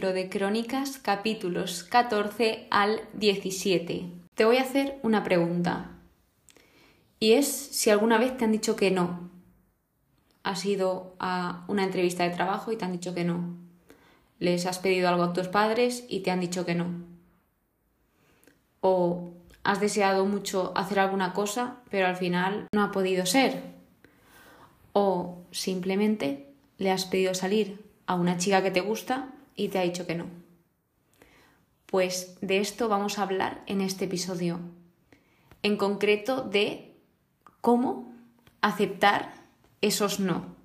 de Crónicas, capítulos 14 al 17. Te voy a hacer una pregunta. Y es si alguna vez te han dicho que no. Has ido a una entrevista de trabajo y te han dicho que no. Les has pedido algo a tus padres y te han dicho que no. O has deseado mucho hacer alguna cosa, pero al final no ha podido ser. O simplemente le has pedido salir a una chica que te gusta y te ha dicho que no. Pues de esto vamos a hablar en este episodio. En concreto de cómo aceptar esos no.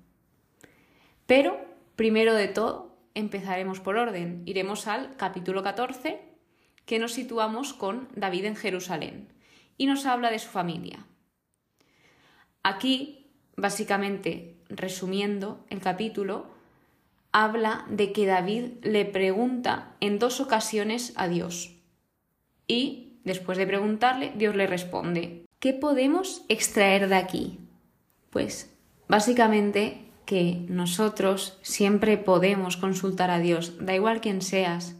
Pero, primero de todo, empezaremos por orden. Iremos al capítulo 14, que nos situamos con David en Jerusalén, y nos habla de su familia. Aquí, básicamente, resumiendo el capítulo, habla de que David le pregunta en dos ocasiones a Dios. Y, después de preguntarle, Dios le responde. ¿Qué podemos extraer de aquí? Pues, básicamente, que nosotros siempre podemos consultar a Dios, da igual quién seas,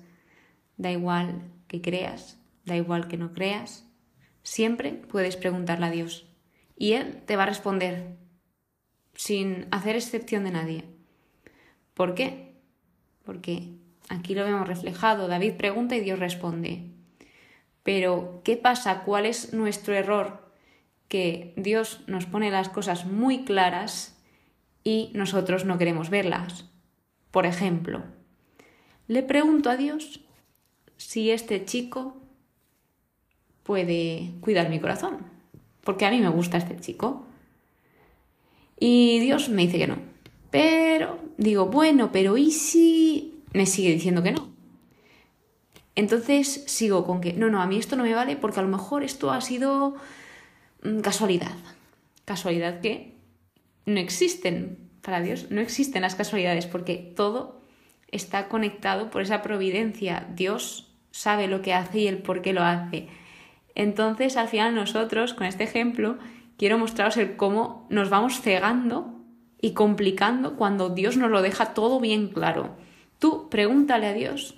da igual que creas, da igual que no creas, siempre puedes preguntarle a Dios y Él te va a responder sin hacer excepción de nadie. ¿Por qué? Porque aquí lo vemos reflejado. David pregunta y Dios responde. Pero, ¿qué pasa? ¿Cuál es nuestro error? Que Dios nos pone las cosas muy claras y nosotros no queremos verlas. Por ejemplo, le pregunto a Dios si este chico puede cuidar mi corazón, porque a mí me gusta este chico. Y Dios me dice que no. Pero digo, bueno, pero ¿y si me sigue diciendo que no? Entonces sigo con que, no, no, a mí esto no me vale porque a lo mejor esto ha sido mm, casualidad. Casualidad que no existen para Dios, no existen las casualidades porque todo está conectado por esa providencia. Dios sabe lo que hace y el por qué lo hace. Entonces, al final nosotros, con este ejemplo, quiero mostraros el cómo nos vamos cegando y complicando cuando Dios nos lo deja todo bien claro. Tú pregúntale a Dios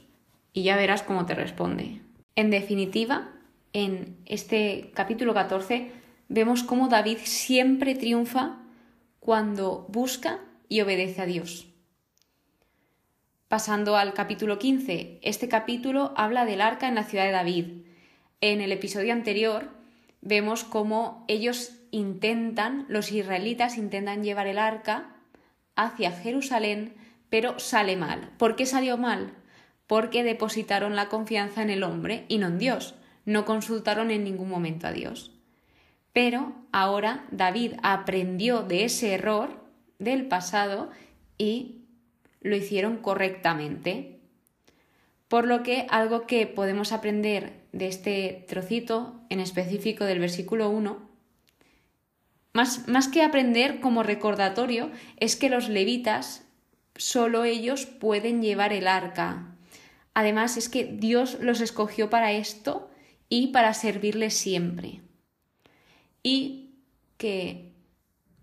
y ya verás cómo te responde. En definitiva, en este capítulo 14 vemos cómo David siempre triunfa cuando busca y obedece a Dios. Pasando al capítulo 15, este capítulo habla del arca en la ciudad de David. En el episodio anterior vemos cómo ellos intentan, los israelitas intentan llevar el arca hacia Jerusalén, pero sale mal. ¿Por qué salió mal? Porque depositaron la confianza en el hombre y no en Dios. No consultaron en ningún momento a Dios. Pero ahora David aprendió de ese error del pasado y lo hicieron correctamente. Por lo que algo que podemos aprender de este trocito en específico del versículo 1 más, que aprender como recordatorio, es que los levitas, solo ellos pueden llevar el arca. Además, es que Dios los escogió para esto y para servirles siempre. Y que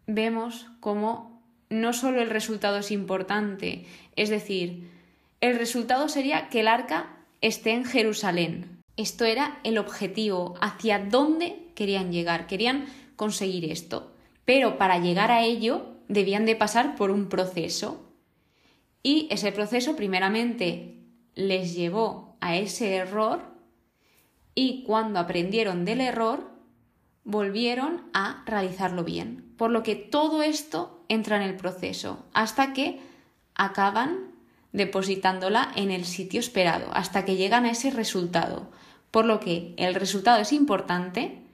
vemos como no solo el resultado es importante, es decir, el resultado sería que el arca esté en Jerusalén. Esto era el objetivo, hacia dónde querían llegar. Querían conseguir esto. Pero para llegar a ello debían de pasar por un proceso. Y ese proceso primeramente les llevó a ese error y cuando aprendieron del error volvieron a realizarlo bien. Por lo que todo esto entra en el proceso hasta que acaban depositándola en el sitio esperado, hasta que llegan a ese resultado. Por lo que el resultado es importante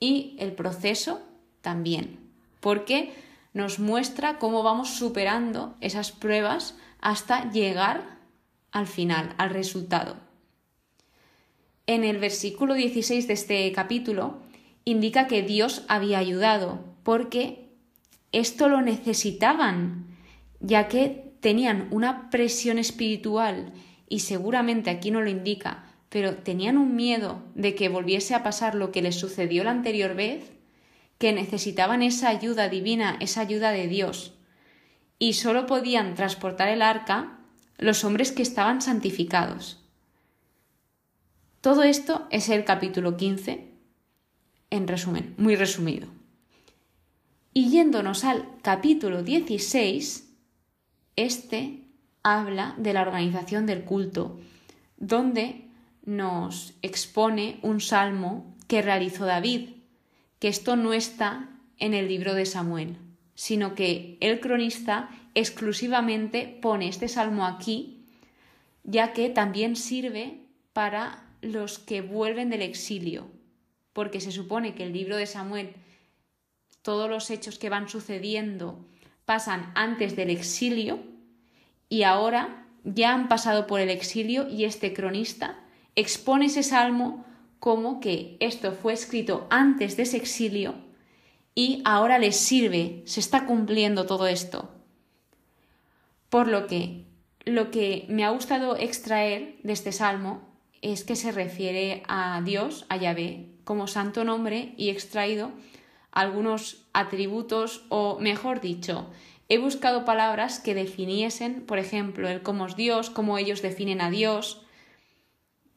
y el proceso también, porque nos muestra cómo vamos superando esas pruebas hasta llegar al final, al resultado. En el versículo 16 de este capítulo indica que Dios había ayudado, porque esto lo necesitaban, ya que tenían una presión espiritual y seguramente aquí no lo indica, pero tenían un miedo de que volviese a pasar lo que les sucedió la anterior vez, que necesitaban esa ayuda divina, esa ayuda de Dios, y solo podían transportar el arca los hombres que estaban santificados. Todo esto es el capítulo 15, en resumen, muy resumido. Y yéndonos al capítulo 16, este habla de la organización del culto, donde nos expone un salmo que realizó David, que esto no está en el libro de Samuel, sino que el cronista exclusivamente pone este salmo aquí, ya que también sirve para los que vuelven del exilio, porque se supone que el libro de Samuel, todos los hechos que van sucediendo pasan antes del exilio y ahora ya han pasado por el exilio y este cronista expone ese salmo como que esto fue escrito antes de ese exilio y ahora les sirve, se está cumpliendo todo esto. Por lo que lo que me ha gustado extraer de este salmo es que se refiere a Dios, a Yahvé, como santo nombre y extraído algunos atributos o, mejor dicho, he buscado palabras que definiesen, por ejemplo, el cómo es Dios, cómo ellos definen a Dios,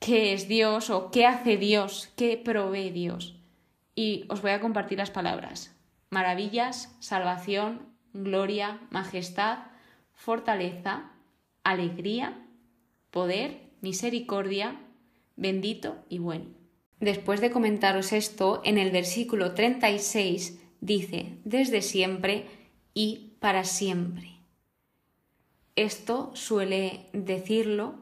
qué es Dios o qué hace Dios, qué provee Dios. Y os voy a compartir las palabras. Maravillas, salvación, gloria, majestad, fortaleza, alegría, poder, misericordia, bendito y bueno. Después de comentaros esto, en el versículo 36 dice, desde siempre y para siempre. Esto suele decirlo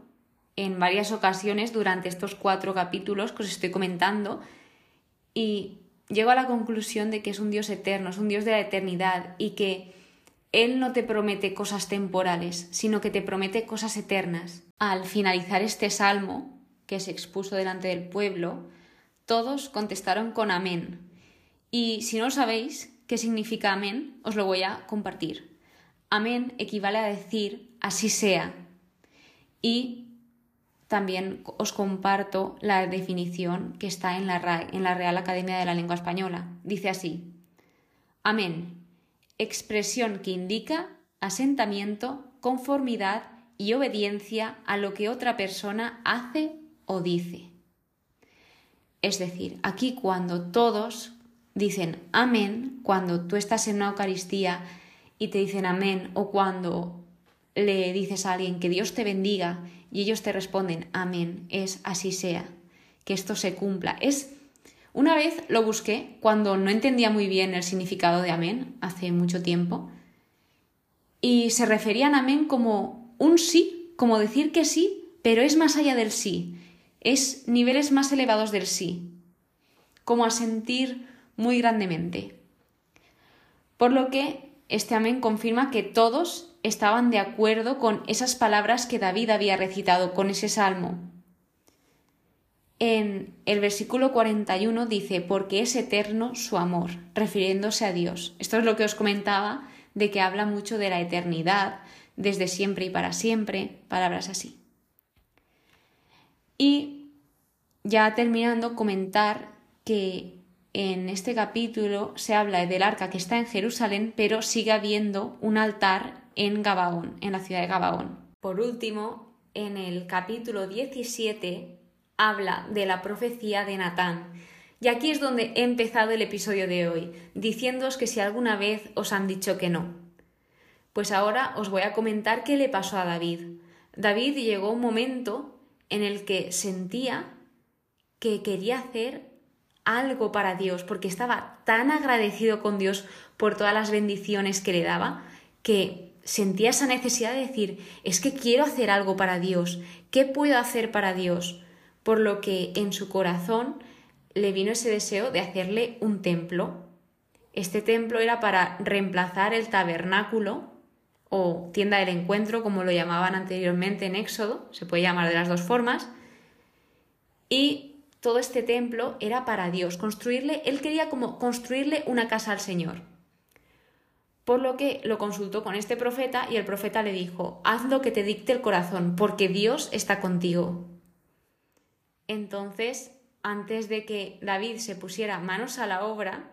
en varias ocasiones durante estos cuatro capítulos que os estoy comentando y llego a la conclusión de que es un Dios eterno, es un Dios de la eternidad y que Él no te promete cosas temporales, sino que te promete cosas eternas. Al finalizar este salmo, que se expuso delante del pueblo, todos contestaron con amén. Y si no sabéis qué significa amén, os lo voy a compartir. Amén equivale a decir así sea. Y también os comparto la definición que está en la, Real Academia de la Lengua Española. Dice así. Amén. Expresión que indica asentamiento, conformidad y obediencia a lo que otra persona hace o dice. Es decir, aquí cuando todos dicen amén, cuando tú estás en una Eucaristía y te dicen amén, o cuando le dices a alguien que Dios te bendiga y ellos te responden amén, es así sea, que esto se cumpla. Es una vez lo busqué cuando no entendía muy bien el significado de amén, hace mucho tiempo, y se referían a amén como un sí, como decir que sí, pero es más allá del sí es niveles más elevados del sí, como a sentir muy grandemente. Por lo que este amén confirma que todos estaban de acuerdo con esas palabras que David había recitado con ese salmo. En el versículo 41 dice, porque es eterno su amor, refiriéndose a Dios. Esto es lo que os comentaba de que habla mucho de la eternidad, desde siempre y para siempre, palabras así. Y ya terminando, comentar que en este capítulo se habla del arca que está en Jerusalén, pero sigue habiendo un altar en Gabaón, en la ciudad de Gabaón. Por último, en el capítulo 17 habla de la profecía de Natán. Y aquí es donde he empezado el episodio de hoy, diciéndoos que si alguna vez os han dicho que no. Pues ahora os voy a comentar qué le pasó a David. David llegó un momento en el que sentía que quería hacer algo para Dios, porque estaba tan agradecido con Dios por todas las bendiciones que le daba, que sentía esa necesidad de decir, es que quiero hacer algo para Dios, ¿qué puedo hacer para Dios? Por lo que en su corazón le vino ese deseo de hacerle un templo. Este templo era para reemplazar el tabernáculo o tienda del encuentro, como lo llamaban anteriormente en Éxodo, se puede llamar de las dos formas, y todo este templo era para Dios, construirle, él quería como construirle una casa al Señor. Por lo que lo consultó con este profeta y el profeta le dijo, haz lo que te dicte el corazón, porque Dios está contigo. Entonces, antes de que David se pusiera manos a la obra,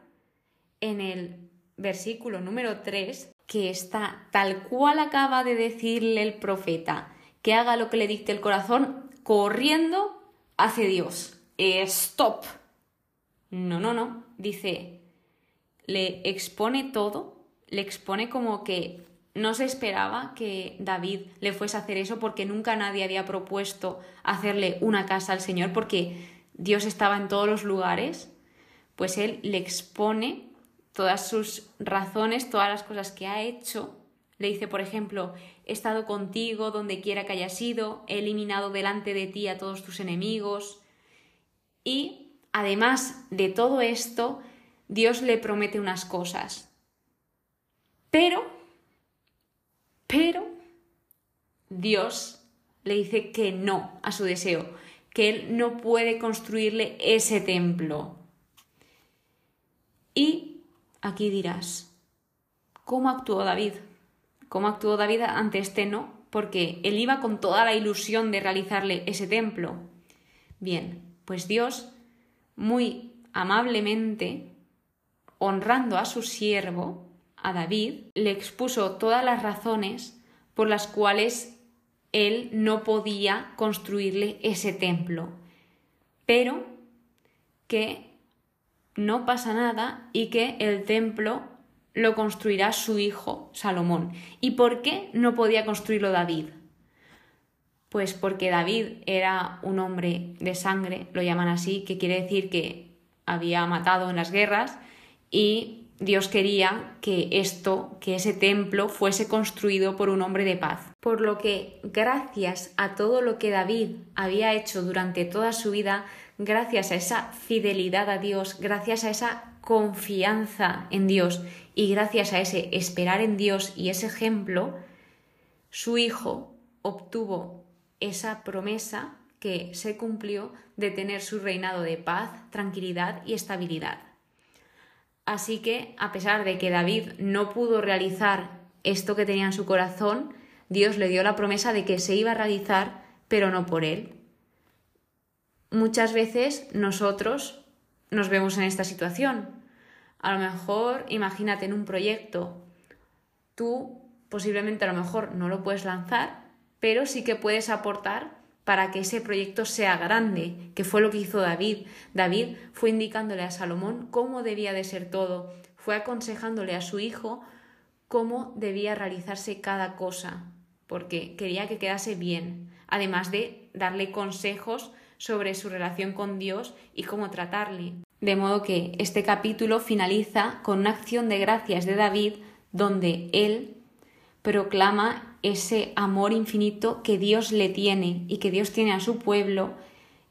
en el versículo número 3, que está tal cual acaba de decirle el profeta, que haga lo que le dicte el corazón, corriendo hacia Dios. ¡Stop! No, no, no. Dice, le expone todo, le expone como que no se esperaba que David le fuese a hacer eso porque nunca nadie había propuesto hacerle una casa al Señor porque Dios estaba en todos los lugares, pues él le expone todas sus razones, todas las cosas que ha hecho. Le dice, por ejemplo, he estado contigo donde quiera que hayas ido, he eliminado delante de ti a todos tus enemigos. Y además de todo esto, Dios le promete unas cosas. Pero pero Dios le dice que no a su deseo, que él no puede construirle ese templo. Y aquí dirás, ¿cómo actuó David? ¿Cómo actuó David ante este no? Porque él iba con toda la ilusión de realizarle ese templo. Bien, pues Dios, muy amablemente, honrando a su siervo, a David, le expuso todas las razones por las cuales él no podía construirle ese templo, pero que no pasa nada y que el templo lo construirá su hijo Salomón. ¿Y por qué no podía construirlo David? Pues porque David era un hombre de sangre, lo llaman así, que quiere decir que había matado en las guerras y Dios quería que esto, que ese templo fuese construido por un hombre de paz. Por lo que, gracias a todo lo que David había hecho durante toda su vida, gracias a esa fidelidad a Dios, gracias a esa confianza en Dios y gracias a ese esperar en Dios y ese ejemplo, su hijo obtuvo esa promesa que se cumplió de tener su reinado de paz, tranquilidad y estabilidad. Así que, a pesar de que David no pudo realizar esto que tenía en su corazón, Dios le dio la promesa de que se iba a realizar, pero no por él. Muchas veces nosotros nos vemos en esta situación. A lo mejor, imagínate en un proyecto, tú posiblemente a lo mejor no lo puedes lanzar, pero sí que puedes aportar para que ese proyecto sea grande, que fue lo que hizo David. David fue indicándole a Salomón cómo debía de ser todo, fue aconsejándole a su hijo cómo debía realizarse cada cosa, porque quería que quedase bien, además de darle consejos sobre su relación con Dios y cómo tratarle. De modo que este capítulo finaliza con una acción de gracias de David donde él proclama ese amor infinito que Dios le tiene y que Dios tiene a su pueblo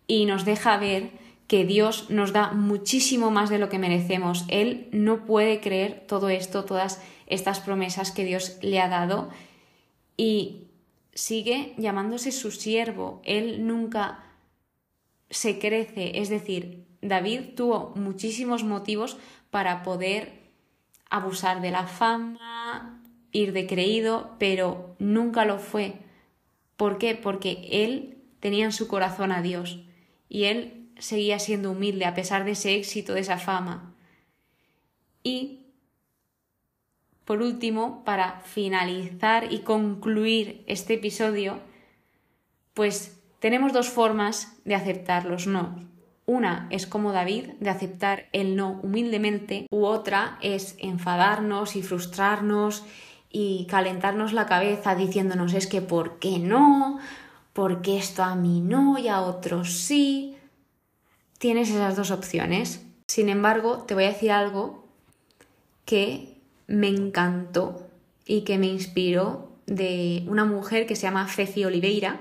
y nos deja ver que Dios nos da muchísimo más de lo que merecemos. Él no puede creer todo esto, todas estas promesas que Dios le ha dado y sigue llamándose su siervo. Él nunca se crece, es decir, David tuvo muchísimos motivos para poder abusar de la fama, ir de creído, pero nunca lo fue. ¿Por qué? Porque él tenía en su corazón a Dios y él seguía siendo humilde a pesar de ese éxito, de esa fama. Y, por último, para finalizar y concluir este episodio, pues tenemos dos formas de aceptar los no. Una es como David, de aceptar el no humildemente, u otra es enfadarnos y frustrarnos y calentarnos la cabeza diciéndonos es que ¿por qué no? ¿Por qué esto a mí no y a otros sí? Tienes esas dos opciones. Sin embargo, te voy a decir algo que me encantó y que me inspiró de una mujer que se llama Feci Oliveira,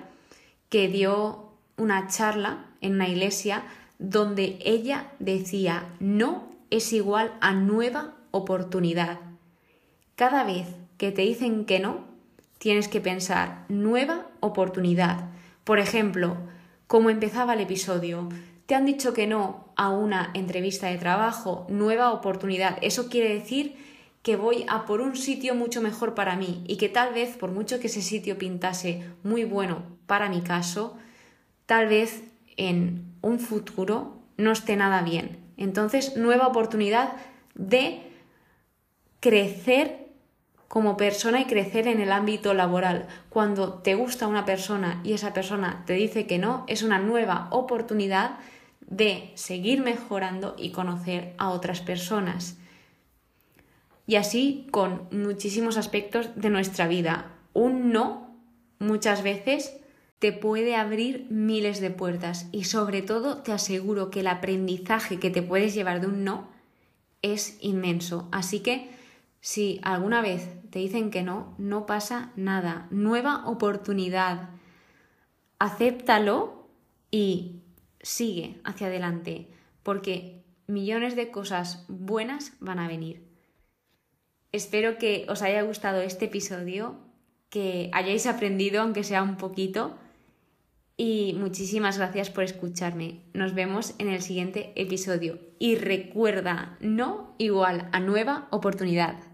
que dio una charla en una iglesia donde ella decía no es igual a nueva oportunidad. Cada vez que te dicen que no, tienes que pensar nueva oportunidad. Por ejemplo, como empezaba el episodio, te han dicho que no a una entrevista de trabajo, nueva oportunidad. Eso quiere decir que voy a por un sitio mucho mejor para mí y que tal vez, por mucho que ese sitio pintase muy bueno para mi caso, tal vez en un futuro no esté nada bien. Entonces, nueva oportunidad de crecer como persona y crecer en el ámbito laboral. Cuando te gusta una persona y esa persona te dice que no, es una nueva oportunidad de seguir mejorando y conocer a otras personas. Y así con muchísimos aspectos de nuestra vida. Un no muchas veces te puede abrir miles de puertas y sobre todo te aseguro que el aprendizaje que te puedes llevar de un no es inmenso. Así que si alguna vez te dicen que no, no pasa nada. Nueva oportunidad. Acéptalo y sigue hacia adelante, porque millones de cosas buenas van a venir. Espero que os haya gustado este episodio, que hayáis aprendido, aunque sea un poquito, y muchísimas gracias por escucharme. Nos vemos en el siguiente episodio. Y recuerda, no igual a nueva oportunidad.